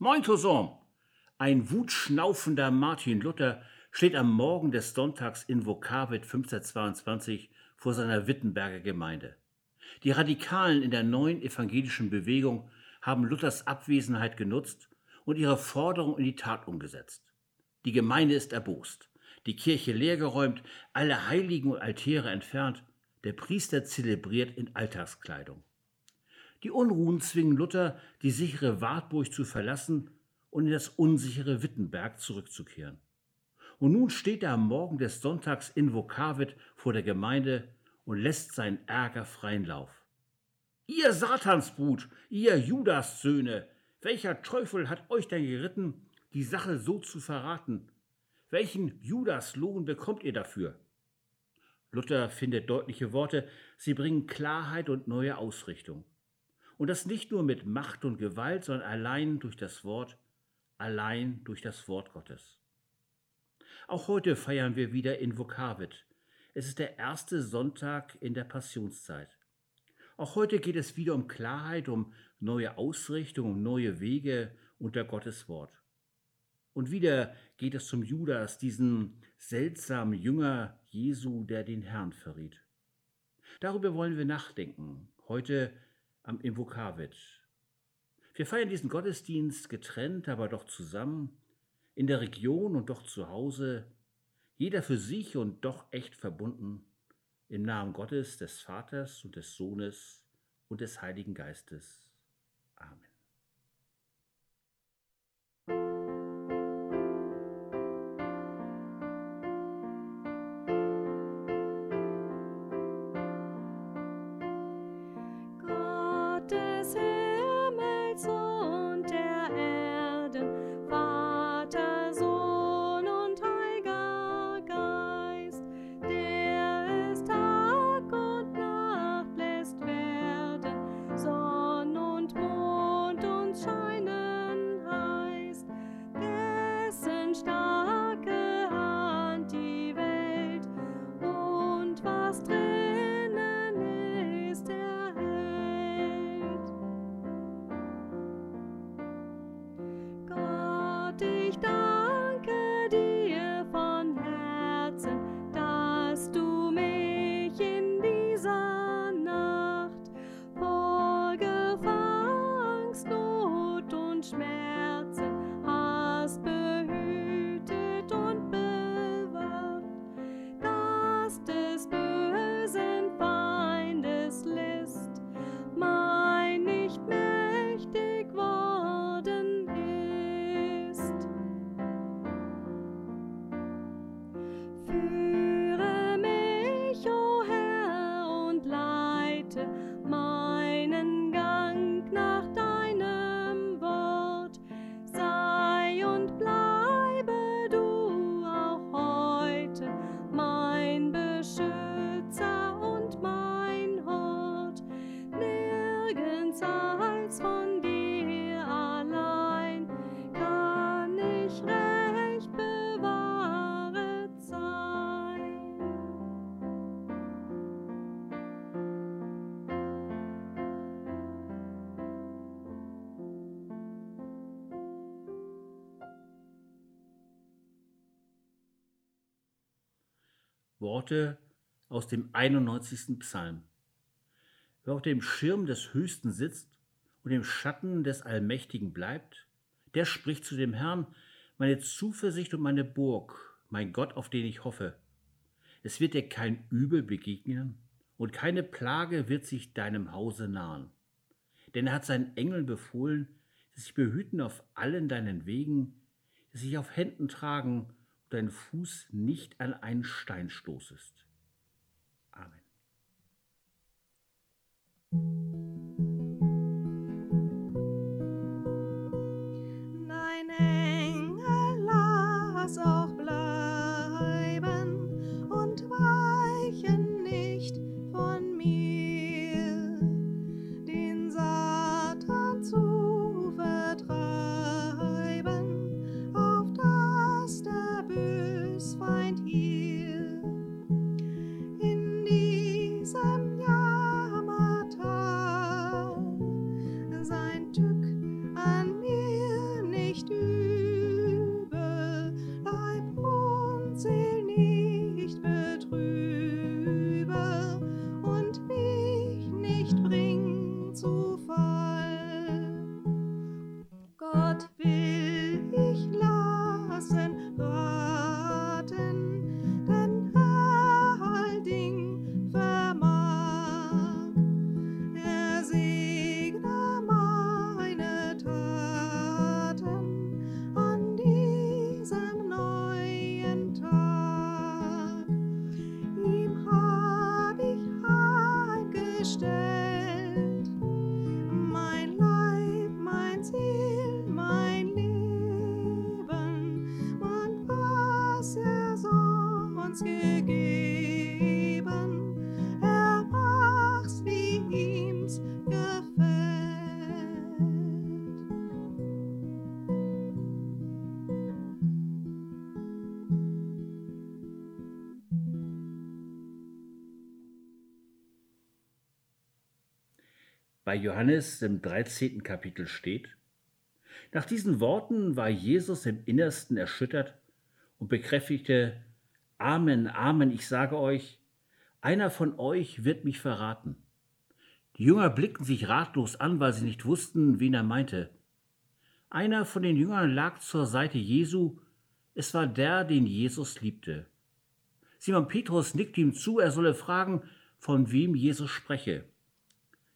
Moin zusammen! Ein wutschnaufender Martin Luther steht am Morgen des Sonntags in Vokavit 1522 vor seiner Wittenberger Gemeinde. Die Radikalen in der neuen evangelischen Bewegung haben Luthers Abwesenheit genutzt und ihre Forderung in die Tat umgesetzt. Die Gemeinde ist erbost, die Kirche leergeräumt, alle Heiligen und Altäre entfernt, der Priester zelebriert in Alltagskleidung. Die Unruhen zwingen Luther, die sichere Wartburg zu verlassen und in das unsichere Wittenberg zurückzukehren. Und nun steht er am Morgen des Sonntags in Vokavit vor der Gemeinde und lässt seinen Ärger freien Lauf. Ihr Satansbrut, ihr Judassöhne, welcher Teufel hat euch denn geritten, die Sache so zu verraten? Welchen Judaslohn bekommt ihr dafür? Luther findet deutliche Worte, sie bringen Klarheit und neue Ausrichtung. Und das nicht nur mit Macht und Gewalt, sondern allein durch das Wort, allein durch das Wort Gottes. Auch heute feiern wir wieder in Vokavit. Es ist der erste Sonntag in der Passionszeit. Auch heute geht es wieder um Klarheit, um neue Ausrichtung, um neue Wege unter Gottes Wort. Und wieder geht es zum Judas, diesen seltsamen Jünger Jesu, der den Herrn verriet. Darüber wollen wir nachdenken, heute am Invokavit. Wir feiern diesen Gottesdienst getrennt, aber doch zusammen, in der Region und doch zu Hause, jeder für sich und doch echt verbunden, im Namen Gottes, des Vaters und des Sohnes und des Heiligen Geistes. Amen. Worte aus dem 91. Psalm. Wer auf dem Schirm des Höchsten sitzt und im Schatten des Allmächtigen bleibt, der spricht zu dem Herrn, meine Zuversicht und meine Burg, mein Gott, auf den ich hoffe. Es wird dir kein Übel begegnen und keine Plage wird sich deinem Hause nahen. Denn er hat seinen Engeln befohlen, dass sich behüten auf allen deinen Wegen, dass sich auf Händen tragen dein Fuß nicht an einen Stein stoßest. Amen. Dein Engel lass auch bei Johannes im 13. Kapitel steht. Nach diesen Worten war Jesus im Innersten erschüttert und bekräftigte, Amen, Amen, ich sage euch, einer von euch wird mich verraten. Die Jünger blickten sich ratlos an, weil sie nicht wussten, wen er meinte. Einer von den Jüngern lag zur Seite Jesu, es war der, den Jesus liebte. Simon Petrus nickte ihm zu, er solle fragen, von wem Jesus spreche.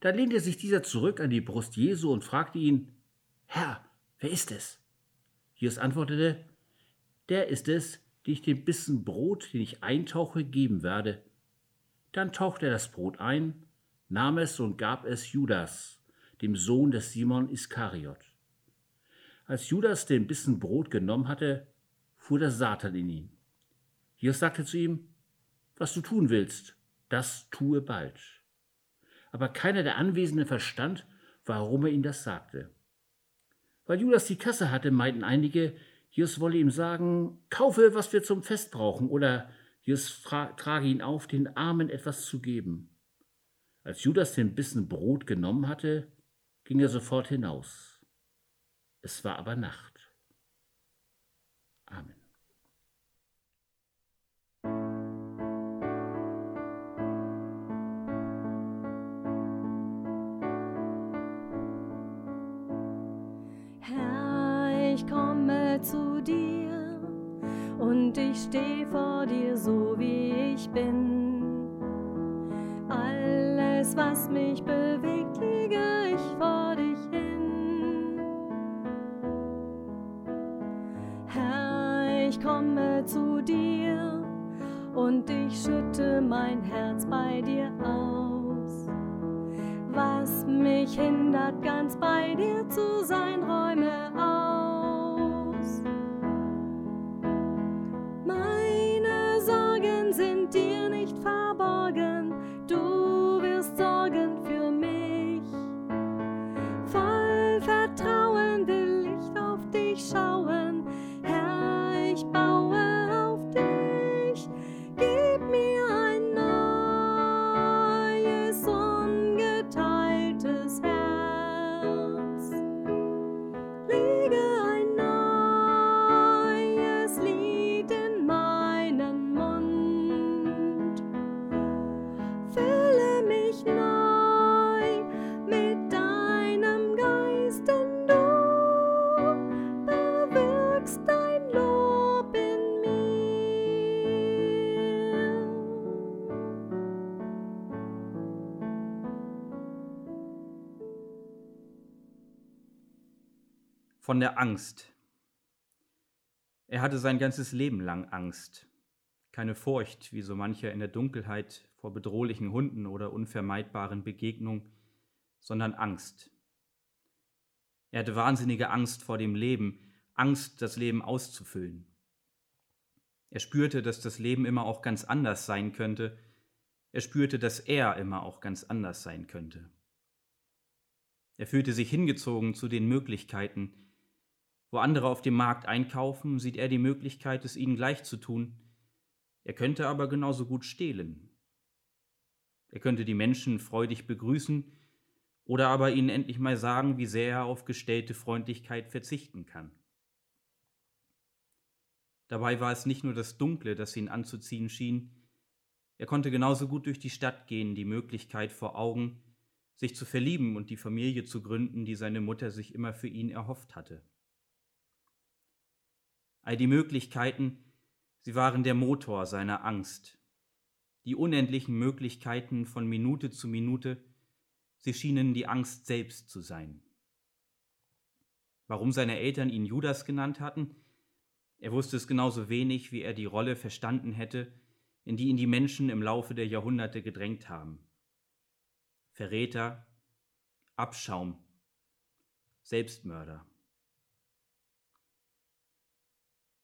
Da lehnte sich dieser zurück an die Brust Jesu und fragte ihn, Herr, wer ist es? Jesus antwortete, der ist es, den ich den Bissen Brot, den ich eintauche, geben werde. Dann tauchte er das Brot ein, nahm es und gab es Judas, dem Sohn des Simon Iskariot. Als Judas den Bissen Brot genommen hatte, fuhr der Satan in ihn. Jesus sagte zu ihm, was du tun willst, das tue bald. Aber keiner der Anwesenden verstand, warum er ihm das sagte. Weil Judas die Kasse hatte, meinten einige, Jesus wolle ihm sagen, kaufe, was wir zum Fest brauchen, oder Jesus trage ihn auf, den Armen etwas zu geben. Als Judas den Bissen Brot genommen hatte, ging er sofort hinaus. Es war aber Nacht. Zu dir und ich steh vor dir so wie ich bin. Alles, was mich bewegt, liege ich vor dich hin. Herr, ich komme zu dir und ich schütte mein Herz bei dir aus. Was mich hindert, ganz bei dir zu sein, räume auf. Von der Angst. Er hatte sein ganzes Leben lang Angst. Keine Furcht, wie so mancher in der Dunkelheit vor bedrohlichen Hunden oder unvermeidbaren Begegnungen, sondern Angst. Er hatte wahnsinnige Angst vor dem Leben, Angst, das Leben auszufüllen. Er spürte, dass das Leben immer auch ganz anders sein könnte. Er spürte, dass er immer auch ganz anders sein könnte. Er fühlte sich hingezogen zu den Möglichkeiten, wo andere auf dem Markt einkaufen, sieht er die Möglichkeit, es ihnen gleich zu tun. Er könnte aber genauso gut stehlen. Er könnte die Menschen freudig begrüßen oder aber ihnen endlich mal sagen, wie sehr er auf gestellte Freundlichkeit verzichten kann. Dabei war es nicht nur das Dunkle, das ihn anzuziehen schien, er konnte genauso gut durch die Stadt gehen, die Möglichkeit vor Augen, sich zu verlieben und die Familie zu gründen, die seine Mutter sich immer für ihn erhofft hatte. All die Möglichkeiten, sie waren der Motor seiner Angst. Die unendlichen Möglichkeiten von Minute zu Minute, sie schienen die Angst selbst zu sein. Warum seine Eltern ihn Judas genannt hatten? Er wusste es genauso wenig, wie er die Rolle verstanden hätte, in die ihn die Menschen im Laufe der Jahrhunderte gedrängt haben. Verräter, Abschaum, Selbstmörder.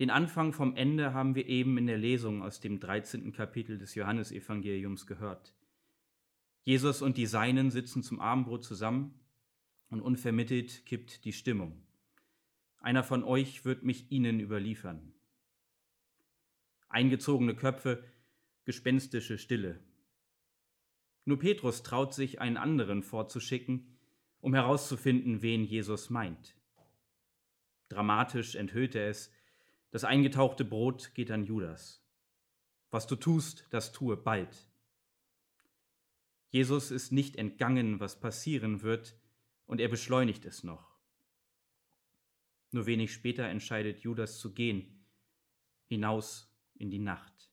Den Anfang vom Ende haben wir eben in der Lesung aus dem 13. Kapitel des Johannesevangeliums gehört. Jesus und die Seinen sitzen zum Abendbrot zusammen und unvermittelt kippt die Stimmung. Einer von euch wird mich ihnen überliefern. Eingezogene Köpfe, gespenstische Stille. Nur Petrus traut sich, einen anderen vorzuschicken, um herauszufinden, wen Jesus meint. Dramatisch enthüllt er es, das eingetauchte Brot geht an Judas. Was du tust, das tue bald. Jesus ist nicht entgangen, was passieren wird, und er beschleunigt es noch. Nur wenig später entscheidet Judas zu gehen, hinaus in die Nacht.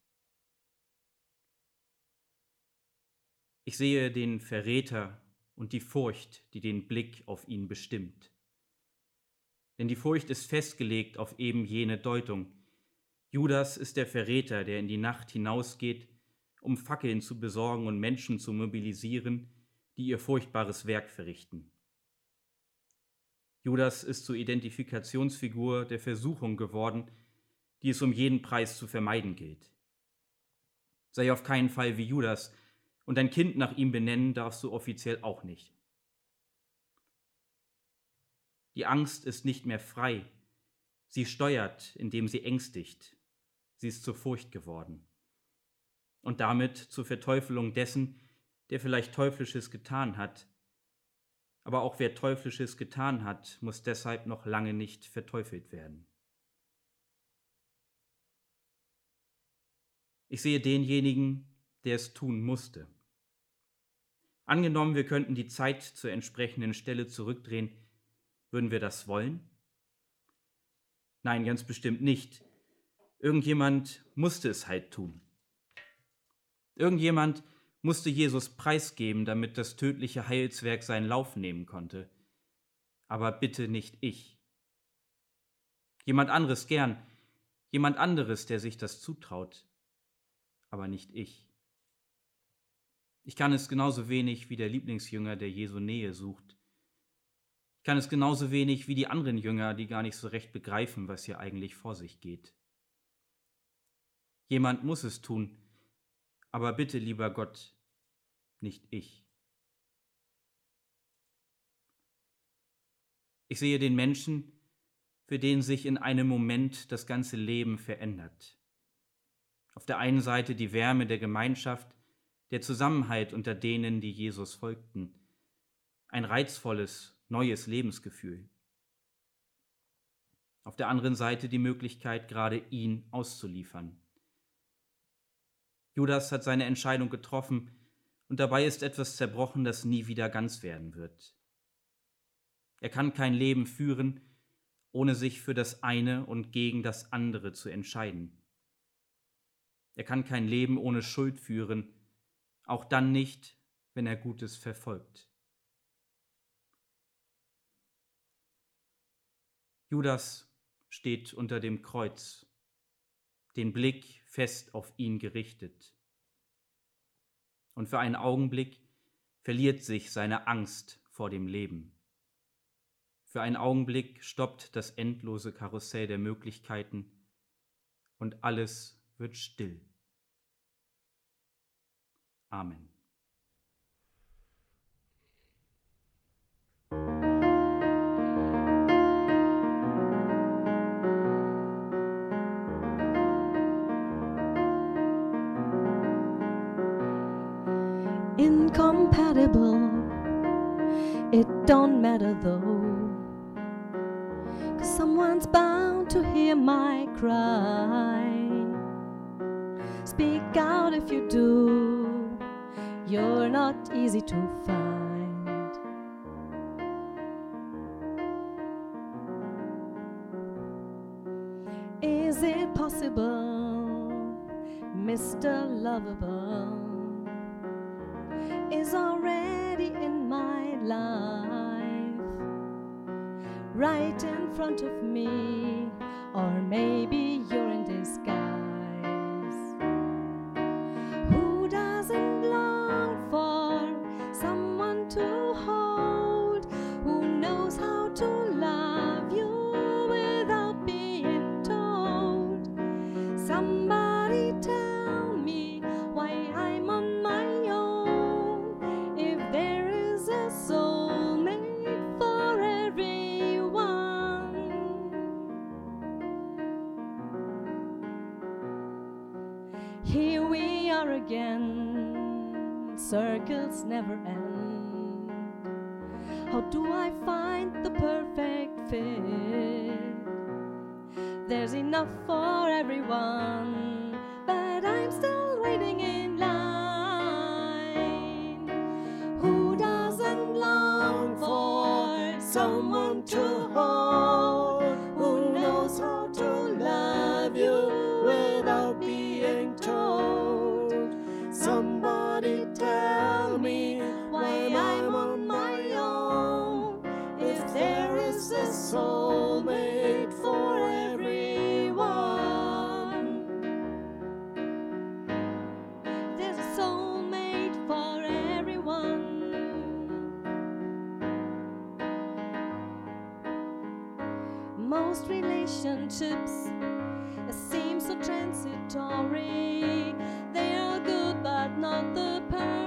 Ich sehe den Verräter und die Furcht, die den Blick auf ihn bestimmt. Denn die Furcht ist festgelegt auf eben jene Deutung. Judas ist der Verräter, der in die Nacht hinausgeht, um Fackeln zu besorgen und Menschen zu mobilisieren, die ihr furchtbares Werk verrichten. Judas ist zur Identifikationsfigur der Versuchung geworden, die es um jeden Preis zu vermeiden gilt. Sei auf keinen Fall wie Judas, und dein Kind nach ihm benennen darfst du offiziell auch nicht. Die Angst ist nicht mehr frei. Sie steuert, indem sie ängstigt. Sie ist zur Furcht geworden. Und damit zur Verteufelung dessen, der vielleicht Teuflisches getan hat. Aber auch wer Teuflisches getan hat, muss deshalb noch lange nicht verteufelt werden. Ich sehe denjenigen, der es tun musste. Angenommen, wir könnten die Zeit zur entsprechenden Stelle zurückdrehen, würden wir das wollen? Nein, ganz bestimmt nicht. Irgendjemand musste es halt tun. Irgendjemand musste Jesus preisgeben, damit das tödliche Heilswerk seinen Lauf nehmen konnte. Aber bitte nicht ich. Jemand anderes gern, jemand anderes, der sich das zutraut, aber nicht ich. Ich kann es genauso wenig wie der Lieblingsjünger, der Jesu Nähe sucht. Kann es genauso wenig wie die anderen Jünger, die gar nicht so recht begreifen, was hier eigentlich vor sich geht. Jemand muss es tun, aber bitte, lieber Gott, nicht ich. Ich sehe den Menschen, für den sich in einem Moment das ganze Leben verändert. Auf der einen Seite die Wärme der Gemeinschaft, der Zusammenhalt unter denen, die Jesus folgten, ein reizvolles, neues Lebensgefühl. Auf der anderen Seite die Möglichkeit, gerade ihn auszuliefern. Judas hat seine Entscheidung getroffen und dabei ist etwas zerbrochen, das nie wieder ganz werden wird. Er kann kein Leben führen, ohne sich für das eine und gegen das andere zu entscheiden. Er kann kein Leben ohne Schuld führen, auch dann nicht, wenn er Gutes verfolgt. Judas steht unter dem Kreuz, den Blick fest auf ihn gerichtet. Und für einen Augenblick verliert sich seine Angst vor dem Leben. Für einen Augenblick stoppt das endlose Karussell der Möglichkeiten und alles wird still. Amen. It don't matter though. Cause someone's bound to hear my cry. Speak out if you do you're not easy to find. Is it possible, Mr. Lovable is already in my life, right in front of me, or maybe you're in disguise? Here we are again, circles never end. How do I find the perfect fit? There's enough for everyone, but I'm still waiting in line. Most relationships seem so transitory. They are good, but not the permanent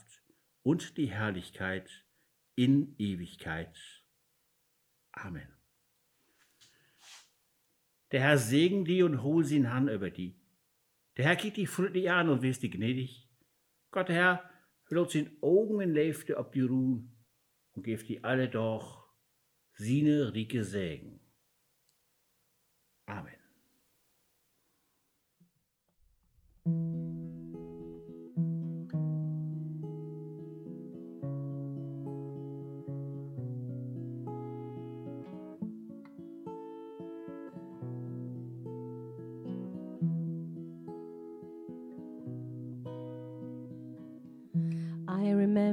und die Herrlichkeit in Ewigkeit. Amen. Der Herr segen die und hol sie in Hand über die. Der Herr kiegt die friedlich an und wirst die gnädig. Gott, der Herr, lot sin Augen in Läfte ob die ruhen und gebt die alle doch sine rike Segen. Amen.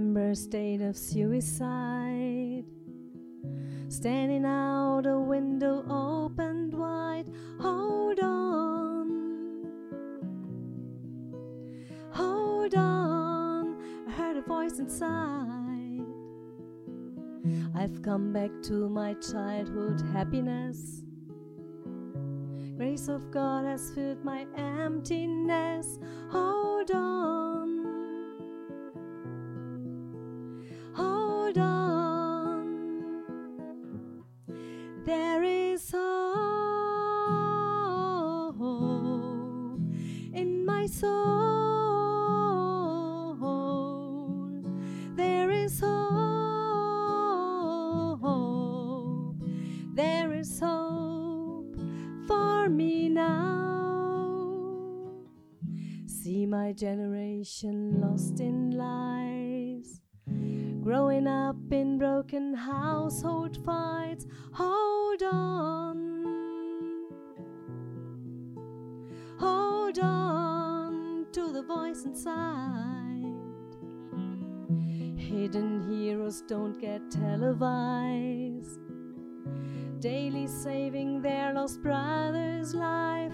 Remember state of suicide. Standing out a window opened wide. Hold on. Hold on. I heard a voice inside. I've come back to my childhood happiness. Grace of God has filled my emptiness. Hold me now. See my generation lost in lies growing up in broken household fights. Hold on, hold on to the voice inside. Hidden heroes don't get televised. Daily saving their lost brother's life.